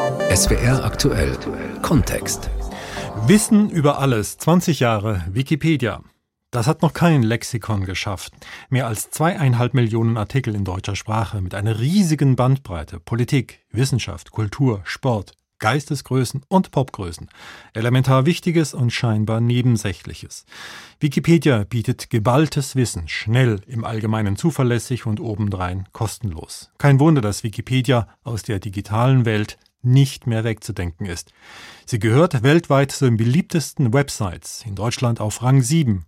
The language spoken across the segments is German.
SWR aktuell Kontext. Wissen über alles. 20 Jahre Wikipedia. Das hat noch kein Lexikon geschafft. Mehr als zweieinhalb Millionen Artikel in deutscher Sprache mit einer riesigen Bandbreite. Politik, Wissenschaft, Kultur, Sport, Geistesgrößen und Popgrößen. Elementar Wichtiges und scheinbar Nebensächliches. Wikipedia bietet geballtes Wissen, schnell, im Allgemeinen zuverlässig und obendrein kostenlos. Kein Wunder, dass Wikipedia aus der digitalen Welt nicht mehr wegzudenken ist. Sie gehört weltweit zu den beliebtesten Websites, in Deutschland auf Rang 7.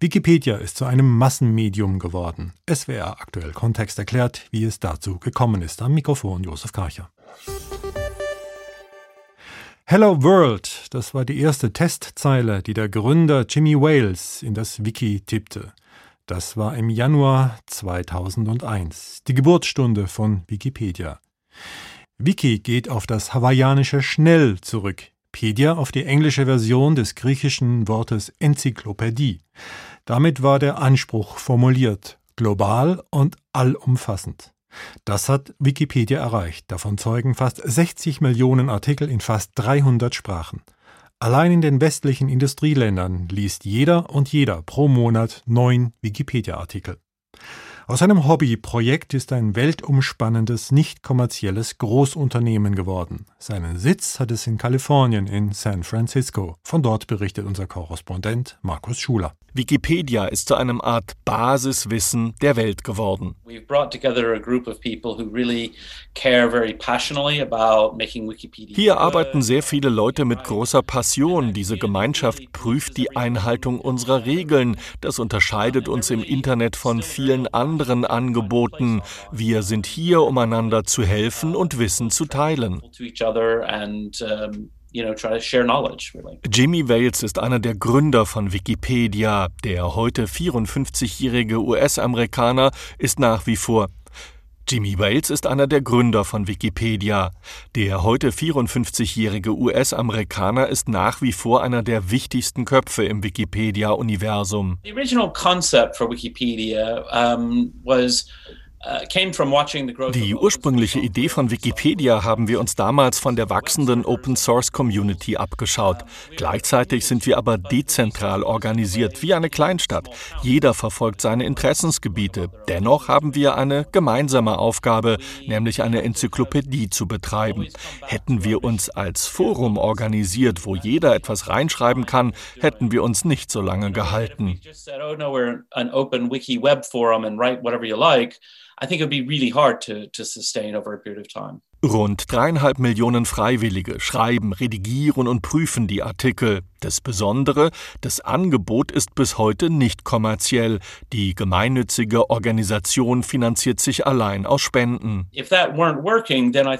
Wikipedia ist zu einem Massenmedium geworden. SWR aktuell Kontext erklärt, wie es dazu gekommen ist. Am Mikrofon Josef Karcher. Hello World, das war die erste Testzeile, die der Gründer Jimmy Wales in das Wiki tippte. Das war im Januar 2001, die Geburtsstunde von Wikipedia. Wiki geht auf das hawaiianische schnell zurück, Pedia auf die englische Version des griechischen Wortes Enzyklopädie. Damit war der Anspruch formuliert, global und allumfassend. Das hat Wikipedia erreicht. Davon zeugen fast 60 Millionen Artikel in fast 300 Sprachen. Allein in den westlichen Industrieländern liest jeder und jeder pro Monat neun Wikipedia-Artikel. Aus einem Hobbyprojekt ist ein weltumspannendes, nicht kommerzielles Großunternehmen geworden. Seinen Sitz hat es in Kalifornien, in San Francisco. Von dort berichtet unser Korrespondent Markus Schuler. Wikipedia ist zu einem Art Basiswissen der Welt geworden. Hier arbeiten sehr viele Leute mit großer Passion. Diese Gemeinschaft prüft die Einhaltung unserer Regeln. Das unterscheidet uns im Internet von vielen anderen Angeboten. Wir sind hier, um einander zu helfen und Wissen zu teilen. Jimmy Wales ist einer der Gründer von Wikipedia. Der heute 54-jährige US-Amerikaner ist nach wie vor Jimmy Wales ist einer der Gründer von Wikipedia. Der heute 54-jährige US-Amerikaner ist nach wie vor einer der wichtigsten Köpfe im Wikipedia-Universum. The original concept for Wikipedia um, was Die ursprüngliche Idee von Wikipedia haben wir uns damals von der wachsenden Open Source Community abgeschaut. Gleichzeitig sind wir aber dezentral organisiert, wie eine Kleinstadt. Jeder verfolgt seine Interessensgebiete. Dennoch haben wir eine gemeinsame Aufgabe, nämlich eine Enzyklopädie zu betreiben. Hätten wir uns als Forum organisiert, wo jeder etwas reinschreiben kann, hätten wir uns nicht so lange gehalten. I think it would be really hard to, to sustain over a period of time. Rund dreieinhalb Millionen Freiwillige schreiben, redigieren und prüfen die Artikel. Das Besondere, das Angebot ist bis heute nicht kommerziell. Die gemeinnützige Organisation finanziert sich allein aus Spenden.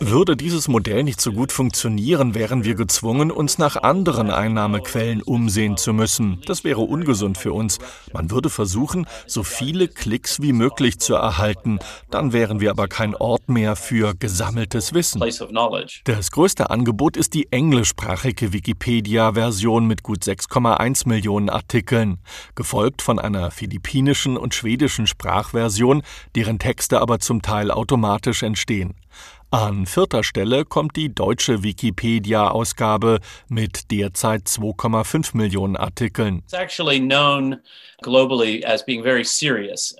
Würde dieses Modell nicht so gut funktionieren, wären wir gezwungen, uns nach anderen Einnahmequellen umsehen zu müssen. Das wäre ungesund für uns. Man würde versuchen, so viele Klicks wie möglich zu erhalten. Dann wären wir aber kein Ort mehr für gesammeltes Wissen. Das größte Angebot ist die englischsprachige Wikipedia-Version mit gut 6,1 Millionen Artikeln, gefolgt von einer philippinischen und schwedischen Sprachversion, deren Texte aber zum Teil automatisch entstehen. An vierter Stelle kommt die deutsche Wikipedia-Ausgabe mit derzeit 2,5 Millionen Artikeln.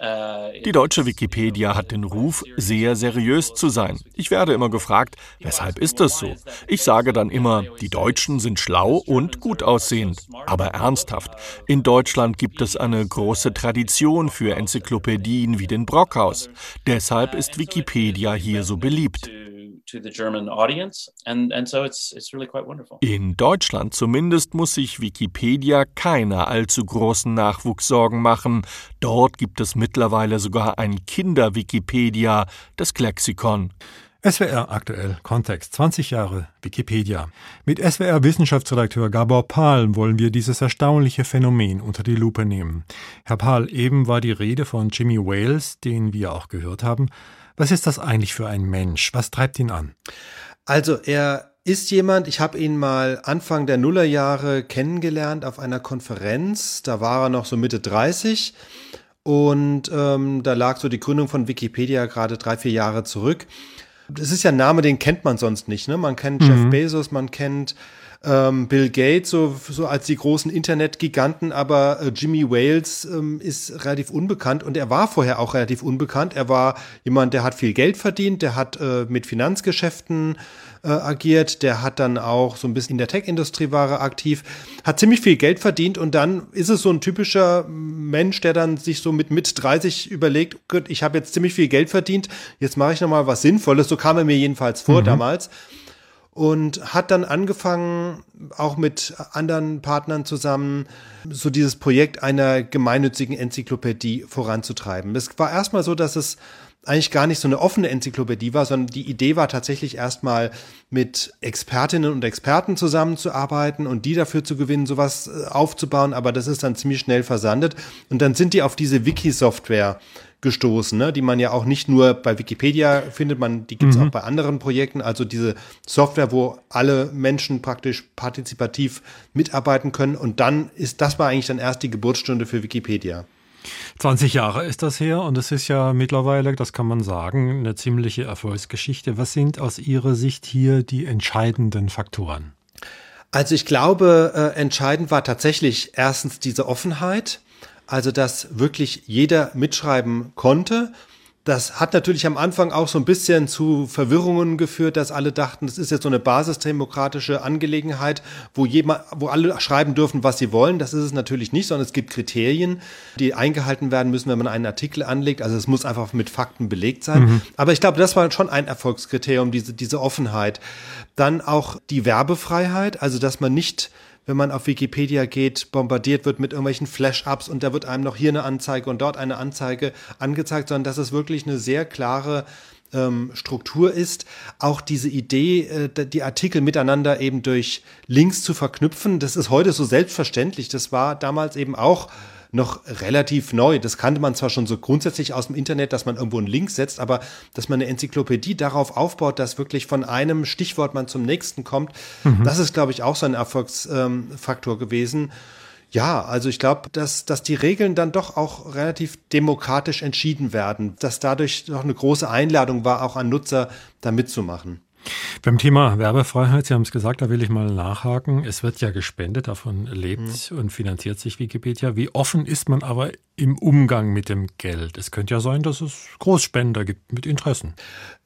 Uh, die deutsche Wikipedia hat den Ruf, sehr seriös zu sein. Ich werde immer gefragt, weshalb ist das so? Ich sage dann immer, die Deutschen sind schlau und gut aussehend. Aber ernsthaft, in Deutschland gibt es eine große Tradition für Enzyklopädien wie den Brockhaus. Deshalb ist Wikipedia hier so beliebt to the German audience. And, and so it's, it's really quite wonderful. In Deutschland zumindest muss sich Wikipedia keine allzu großen Nachwuchssorgen machen. Dort gibt es mittlerweile sogar ein Kinder-Wikipedia, das Klexikon. SWR aktuell Kontext 20 Jahre Wikipedia. Mit SWR Wissenschaftsredakteur Gabor Pahl wollen wir dieses erstaunliche Phänomen unter die Lupe nehmen. Herr Pahl, eben war die Rede von Jimmy Wales, den wir auch gehört haben. Was ist das eigentlich für ein Mensch? Was treibt ihn an? Also er ist jemand, ich habe ihn mal Anfang der Nullerjahre kennengelernt auf einer Konferenz. Da war er noch so Mitte 30 und ähm, da lag so die Gründung von Wikipedia gerade drei, vier Jahre zurück. Das ist ja ein Name, den kennt man sonst nicht. Ne? Man kennt mhm. Jeff Bezos, man kennt ähm, Bill Gates so, so als die großen Internetgiganten, aber äh, Jimmy Wales ähm, ist relativ unbekannt und er war vorher auch relativ unbekannt. Er war jemand, der hat viel Geld verdient, der hat äh, mit Finanzgeschäften äh, agiert, der hat dann auch so ein bisschen in der Tech-Industrie war er aktiv, hat ziemlich viel Geld verdient und dann ist es so ein typischer Mensch, der dann sich so mit mit 30 überlegt, gut, ich habe jetzt ziemlich viel Geld verdient, jetzt mache ich noch mal was Sinnvolles. So kam er mir jedenfalls vor mhm. damals und hat dann angefangen, auch mit anderen Partnern zusammen, so dieses Projekt einer gemeinnützigen Enzyklopädie voranzutreiben. Es war erstmal so, dass es eigentlich gar nicht so eine offene Enzyklopädie war, sondern die Idee war tatsächlich erstmal mit Expertinnen und Experten zusammenzuarbeiten und die dafür zu gewinnen, sowas äh, aufzubauen. Aber das ist dann ziemlich schnell versandet. Und dann sind die auf diese Wiki-Software gestoßen, ne? die man ja auch nicht nur bei Wikipedia findet, man, die gibt es mhm. auch bei anderen Projekten. Also diese Software, wo alle Menschen praktisch partizipativ mitarbeiten können. Und dann ist, das war eigentlich dann erst die Geburtsstunde für Wikipedia. 20 Jahre ist das her und es ist ja mittlerweile, das kann man sagen, eine ziemliche Erfolgsgeschichte. Was sind aus Ihrer Sicht hier die entscheidenden Faktoren? Also ich glaube, äh, entscheidend war tatsächlich erstens diese Offenheit also dass wirklich jeder mitschreiben konnte. Das hat natürlich am Anfang auch so ein bisschen zu Verwirrungen geführt, dass alle dachten, das ist jetzt so eine basisdemokratische Angelegenheit, wo jemand, wo alle schreiben dürfen, was sie wollen. Das ist es natürlich nicht, sondern es gibt Kriterien, die eingehalten werden müssen, wenn man einen Artikel anlegt. Also es muss einfach mit Fakten belegt sein. Mhm. Aber ich glaube, das war schon ein Erfolgskriterium, diese, diese Offenheit. Dann auch die Werbefreiheit, also dass man nicht wenn man auf Wikipedia geht, bombardiert wird mit irgendwelchen Flash-Ups und da wird einem noch hier eine Anzeige und dort eine Anzeige angezeigt, sondern dass es wirklich eine sehr klare ähm, Struktur ist. Auch diese Idee, äh, die Artikel miteinander eben durch Links zu verknüpfen, das ist heute so selbstverständlich. Das war damals eben auch noch relativ neu. Das kannte man zwar schon so grundsätzlich aus dem Internet, dass man irgendwo einen Link setzt, aber dass man eine Enzyklopädie darauf aufbaut, dass wirklich von einem Stichwort man zum nächsten kommt, mhm. das ist, glaube ich, auch so ein Erfolgsfaktor ähm, gewesen. Ja, also ich glaube, dass, dass die Regeln dann doch auch relativ demokratisch entschieden werden, dass dadurch doch eine große Einladung war, auch an Nutzer da mitzumachen. Beim Thema Werbefreiheit, Sie haben es gesagt, da will ich mal nachhaken. Es wird ja gespendet, davon lebt mhm. und finanziert sich Wikipedia. Wie offen ist man aber im Umgang mit dem Geld? Es könnte ja sein, dass es Großspender gibt mit Interessen.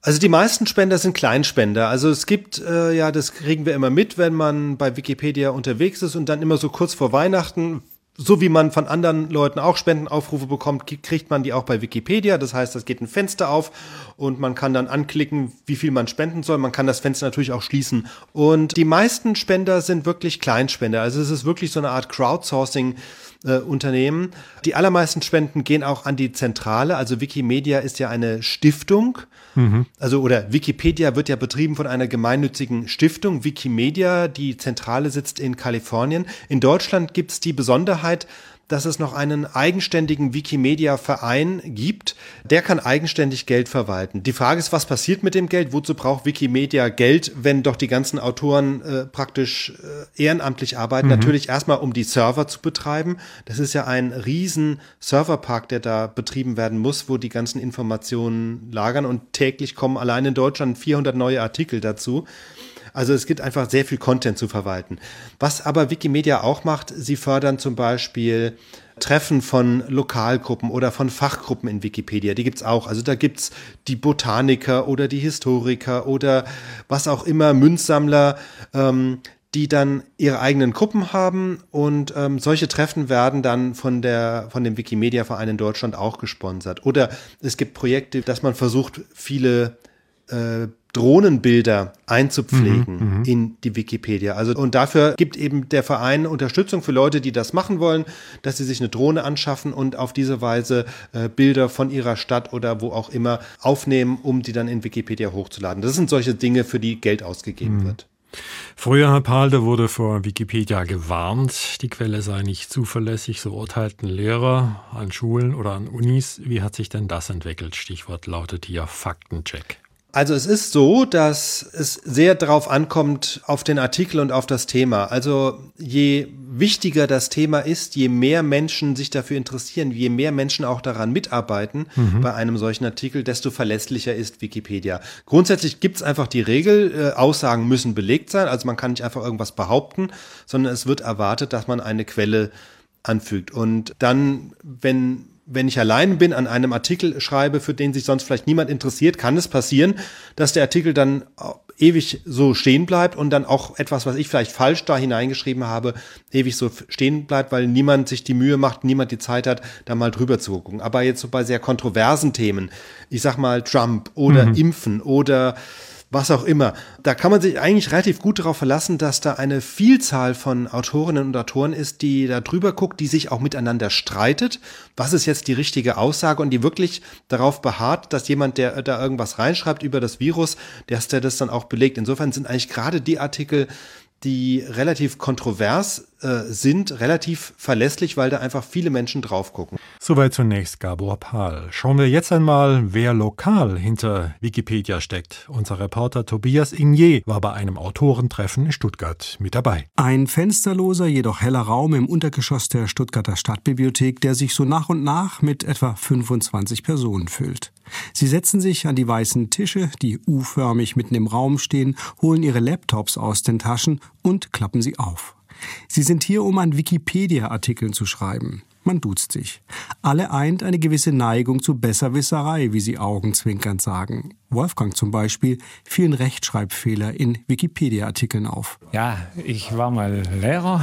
Also die meisten Spender sind Kleinspender. Also es gibt, äh, ja, das kriegen wir immer mit, wenn man bei Wikipedia unterwegs ist und dann immer so kurz vor Weihnachten so wie man von anderen Leuten auch Spendenaufrufe bekommt, kriegt man die auch bei Wikipedia. Das heißt, es geht ein Fenster auf und man kann dann anklicken, wie viel man spenden soll. Man kann das Fenster natürlich auch schließen. Und die meisten Spender sind wirklich Kleinspender. Also es ist wirklich so eine Art Crowdsourcing. Äh, Unternehmen. Die allermeisten Spenden gehen auch an die Zentrale. Also Wikimedia ist ja eine Stiftung. Mhm. Also oder Wikipedia wird ja betrieben von einer gemeinnützigen Stiftung. Wikimedia, die Zentrale sitzt in Kalifornien. In Deutschland gibt es die Besonderheit, dass es noch einen eigenständigen Wikimedia-Verein gibt. Der kann eigenständig Geld verwalten. Die Frage ist, was passiert mit dem Geld? Wozu braucht Wikimedia Geld, wenn doch die ganzen Autoren äh, praktisch äh, ehrenamtlich arbeiten? Mhm. Natürlich erstmal, um die Server zu betreiben. Das ist ja ein riesen Serverpark, der da betrieben werden muss, wo die ganzen Informationen lagern und täglich kommen allein in Deutschland 400 neue Artikel dazu. Also es gibt einfach sehr viel Content zu verwalten. Was aber Wikimedia auch macht, sie fördern zum Beispiel Treffen von Lokalgruppen oder von Fachgruppen in Wikipedia. Die gibt's auch. Also da gibt's die Botaniker oder die Historiker oder was auch immer, Münzsammler, ähm, die dann ihre eigenen Gruppen haben und ähm, solche Treffen werden dann von der von dem Wikimedia Verein in Deutschland auch gesponsert. Oder es gibt Projekte, dass man versucht, viele äh, Drohnenbilder einzupflegen mhm, mhm, in die Wikipedia. Also und dafür gibt eben der Verein Unterstützung für Leute, die das machen wollen, dass sie sich eine Drohne anschaffen und auf diese Weise äh, Bilder von ihrer Stadt oder wo auch immer aufnehmen, um die dann in Wikipedia hochzuladen. Das sind solche Dinge, für die Geld ausgegeben mhm. wird. Früher, Herr Palde, wurde vor Wikipedia gewarnt, die Quelle sei nicht zuverlässig, so urteilten Lehrer an Schulen oder an Unis. Wie hat sich denn das entwickelt? Stichwort lautet hier Faktencheck. Also es ist so, dass es sehr darauf ankommt, auf den Artikel und auf das Thema. Also je wichtiger das Thema ist, je mehr Menschen sich dafür interessieren, je mehr Menschen auch daran mitarbeiten mhm. bei einem solchen Artikel, desto verlässlicher ist Wikipedia. Grundsätzlich gibt es einfach die Regel, äh, Aussagen müssen belegt sein, also man kann nicht einfach irgendwas behaupten, sondern es wird erwartet, dass man eine Quelle anfügt. Und dann, wenn wenn ich allein bin, an einem Artikel schreibe, für den sich sonst vielleicht niemand interessiert, kann es passieren, dass der Artikel dann ewig so stehen bleibt und dann auch etwas, was ich vielleicht falsch da hineingeschrieben habe, ewig so stehen bleibt, weil niemand sich die Mühe macht, niemand die Zeit hat, da mal drüber zu gucken. Aber jetzt so bei sehr kontroversen Themen, ich sag mal Trump oder mhm. Impfen oder was auch immer. Da kann man sich eigentlich relativ gut darauf verlassen, dass da eine Vielzahl von Autorinnen und Autoren ist, die da drüber guckt, die sich auch miteinander streitet. Was ist jetzt die richtige Aussage und die wirklich darauf beharrt, dass jemand, der da irgendwas reinschreibt über das Virus, dass der das dann auch belegt. Insofern sind eigentlich gerade die Artikel, die relativ kontrovers äh, sind, relativ verlässlich, weil da einfach viele Menschen drauf gucken. Soweit zunächst Gabor Pahl. Schauen wir jetzt einmal, wer lokal hinter Wikipedia steckt. Unser Reporter Tobias Ignier war bei einem Autorentreffen in Stuttgart mit dabei. Ein fensterloser, jedoch heller Raum im Untergeschoss der Stuttgarter Stadtbibliothek, der sich so nach und nach mit etwa 25 Personen füllt. Sie setzen sich an die weißen Tische, die U-förmig mitten im Raum stehen, holen ihre Laptops aus den Taschen und klappen sie auf. Sie sind hier, um an Wikipedia-Artikeln zu schreiben. Man duzt sich. Alle eint eine gewisse Neigung zu Besserwisserei, wie sie augenzwinkernd sagen. Wolfgang zum Beispiel fielen Rechtschreibfehler in Wikipedia-Artikeln auf. Ja, ich war mal Lehrer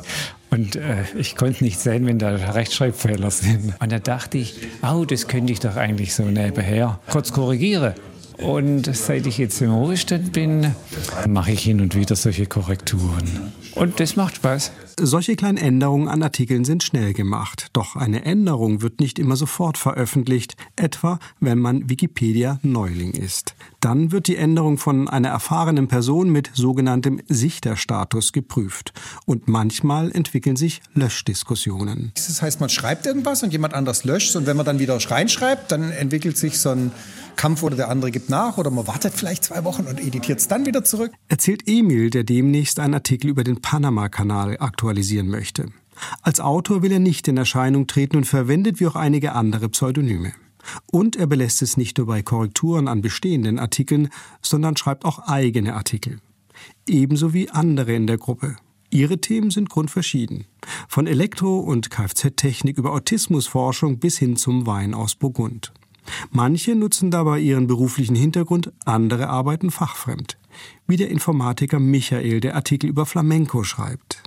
und äh, ich konnte nicht sehen, wenn da Rechtschreibfehler sind. Und da dachte ich, oh, das könnte ich doch eigentlich so nebenher kurz korrigieren. Und seit ich jetzt im Ruhestand bin, mache ich hin und wieder solche Korrekturen. Und das macht Spaß. Solche kleinen Änderungen an Artikeln sind schnell gemacht. Doch eine Änderung wird nicht immer sofort veröffentlicht, etwa wenn man Wikipedia-Neuling ist. Dann wird die Änderung von einer erfahrenen Person mit sogenanntem Sichterstatus geprüft. Und manchmal entwickeln sich Löschdiskussionen. Das heißt, man schreibt irgendwas und jemand anders löscht. Und wenn man dann wieder reinschreibt, dann entwickelt sich so ein Kampf oder der andere gibt nach oder man wartet vielleicht zwei Wochen und editiert es dann wieder zurück. Erzählt Emil, der demnächst einen Artikel über den Panama-Kanal aktualisieren möchte. Als Autor will er nicht in Erscheinung treten und verwendet wie auch einige andere Pseudonyme. Und er belässt es nicht nur bei Korrekturen an bestehenden Artikeln, sondern schreibt auch eigene Artikel. Ebenso wie andere in der Gruppe. Ihre Themen sind grundverschieden. Von Elektro- und Kfz-Technik über Autismusforschung bis hin zum Wein aus Burgund. Manche nutzen dabei ihren beruflichen Hintergrund, andere arbeiten fachfremd. Wie der Informatiker Michael, der Artikel über Flamenco schreibt.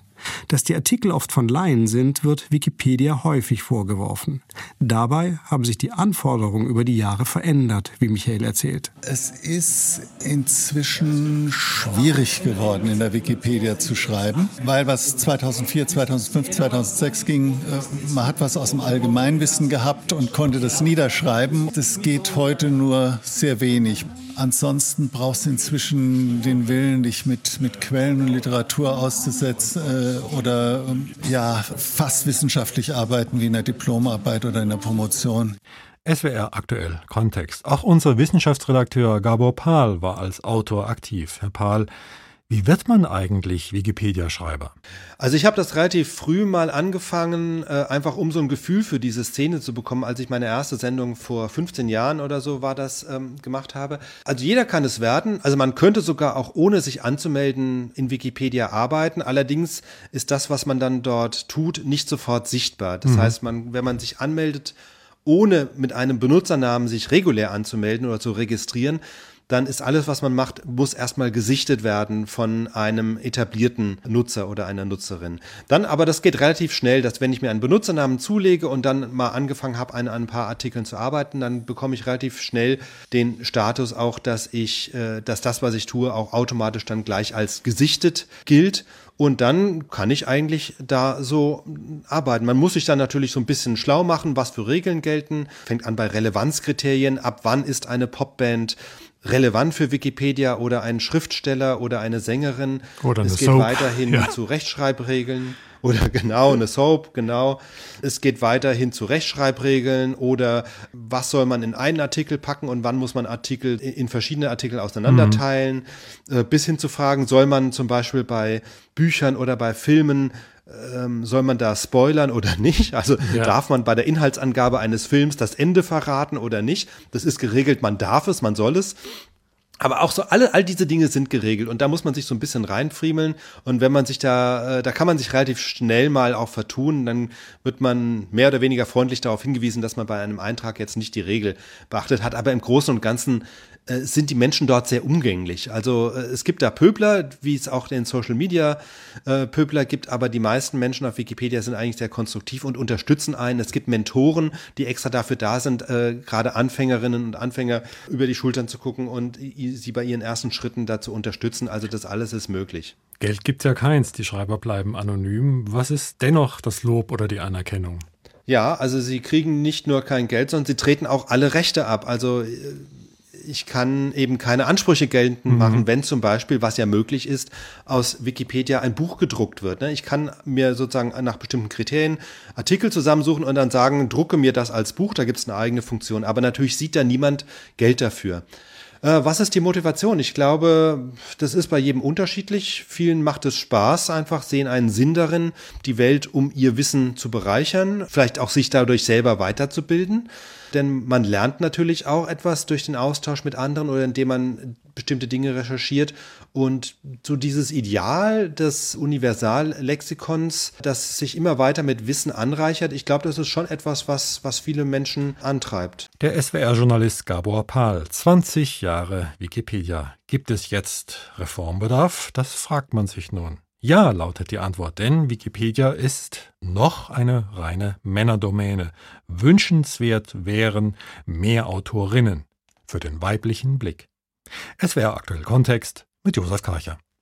Dass die Artikel oft von Laien sind, wird Wikipedia häufig vorgeworfen. Dabei haben sich die Anforderungen über die Jahre verändert, wie Michael erzählt. Es ist inzwischen schwierig geworden, in der Wikipedia zu schreiben, weil was 2004, 2005, 2006 ging, äh, man hat was aus dem Allgemeinwissen gehabt und konnte das niederschreiben. Das geht heute nur sehr wenig. Ansonsten brauchst du inzwischen den Willen, dich mit, mit Quellen und Literatur auszusetzen äh, oder ähm, ja, fast wissenschaftlich arbeiten wie in der Diplomarbeit oder in der Promotion. SWR aktuell Kontext. Auch unser Wissenschaftsredakteur Gabor Pahl war als Autor aktiv. Herr Pahl, wie wird man eigentlich Wikipedia-Schreiber? Also ich habe das relativ früh mal angefangen, äh, einfach um so ein Gefühl für diese Szene zu bekommen, als ich meine erste Sendung vor 15 Jahren oder so war das ähm, gemacht habe. Also jeder kann es werden. Also man könnte sogar auch ohne sich anzumelden in Wikipedia arbeiten. Allerdings ist das, was man dann dort tut, nicht sofort sichtbar. Das mhm. heißt, man, wenn man sich anmeldet, ohne mit einem Benutzernamen sich regulär anzumelden oder zu registrieren, dann ist alles, was man macht, muss erstmal gesichtet werden von einem etablierten Nutzer oder einer Nutzerin. Dann aber, das geht relativ schnell, dass wenn ich mir einen Benutzernamen zulege und dann mal angefangen habe, an ein paar Artikeln zu arbeiten, dann bekomme ich relativ schnell den Status auch, dass ich, äh, dass das, was ich tue, auch automatisch dann gleich als gesichtet gilt. Und dann kann ich eigentlich da so arbeiten. Man muss sich dann natürlich so ein bisschen schlau machen, was für Regeln gelten. Fängt an bei Relevanzkriterien. Ab wann ist eine Popband relevant für Wikipedia oder ein Schriftsteller oder eine Sängerin. Oder eine es geht Soap. weiterhin ja. zu Rechtschreibregeln. Oder genau, eine Soap, genau. Es geht weiterhin zu Rechtschreibregeln oder was soll man in einen Artikel packen und wann muss man Artikel in verschiedene Artikel auseinanderteilen. Mhm. Bis hin zu Fragen, soll man zum Beispiel bei Büchern oder bei Filmen ähm, soll man da spoilern oder nicht? Also ja. darf man bei der Inhaltsangabe eines Films das Ende verraten oder nicht? Das ist geregelt, man darf es, man soll es. Aber auch so alle, all diese Dinge sind geregelt und da muss man sich so ein bisschen reinfriemeln und wenn man sich da, äh, da kann man sich relativ schnell mal auch vertun, dann wird man mehr oder weniger freundlich darauf hingewiesen, dass man bei einem Eintrag jetzt nicht die Regel beachtet hat. Aber im Großen und Ganzen äh, sind die Menschen dort sehr umgänglich. Also äh, es gibt da Pöbler, wie es auch den Social Media äh, Pöbler gibt, aber die meisten Menschen auf Wikipedia sind eigentlich sehr konstruktiv und unterstützen einen. Es gibt Mentoren, die extra dafür da sind, äh, gerade Anfängerinnen und Anfänger über die Schultern zu gucken und sie bei ihren ersten Schritten dazu unterstützen. Also das alles ist möglich. Geld gibt ja keins, die Schreiber bleiben anonym. Was ist dennoch das Lob oder die Anerkennung? Ja, also sie kriegen nicht nur kein Geld, sondern sie treten auch alle Rechte ab. Also ich kann eben keine Ansprüche geltend mhm. machen, wenn zum Beispiel, was ja möglich ist, aus Wikipedia ein Buch gedruckt wird. Ne? Ich kann mir sozusagen nach bestimmten Kriterien Artikel zusammensuchen und dann sagen, drucke mir das als Buch, da gibt es eine eigene Funktion. Aber natürlich sieht da niemand Geld dafür. Äh, was ist die Motivation? Ich glaube, das ist bei jedem unterschiedlich. Vielen macht es Spaß, einfach sehen einen Sinn darin, die Welt um ihr Wissen zu bereichern, vielleicht auch sich dadurch selber weiterzubilden. Denn man lernt natürlich auch etwas durch den Austausch mit anderen oder indem man bestimmte Dinge recherchiert. Und so dieses Ideal des Universallexikons, das sich immer weiter mit Wissen anreichert, ich glaube, das ist schon etwas, was, was viele Menschen antreibt. Der SWR-Journalist Gabor Pahl, 20 Jahre Wikipedia. Gibt es jetzt Reformbedarf? Das fragt man sich nun. Ja, lautet die Antwort, denn Wikipedia ist noch eine reine Männerdomäne. Wünschenswert wären mehr Autorinnen für den weiblichen Blick. Es wäre aktuell Kontext mit Josef Karcher.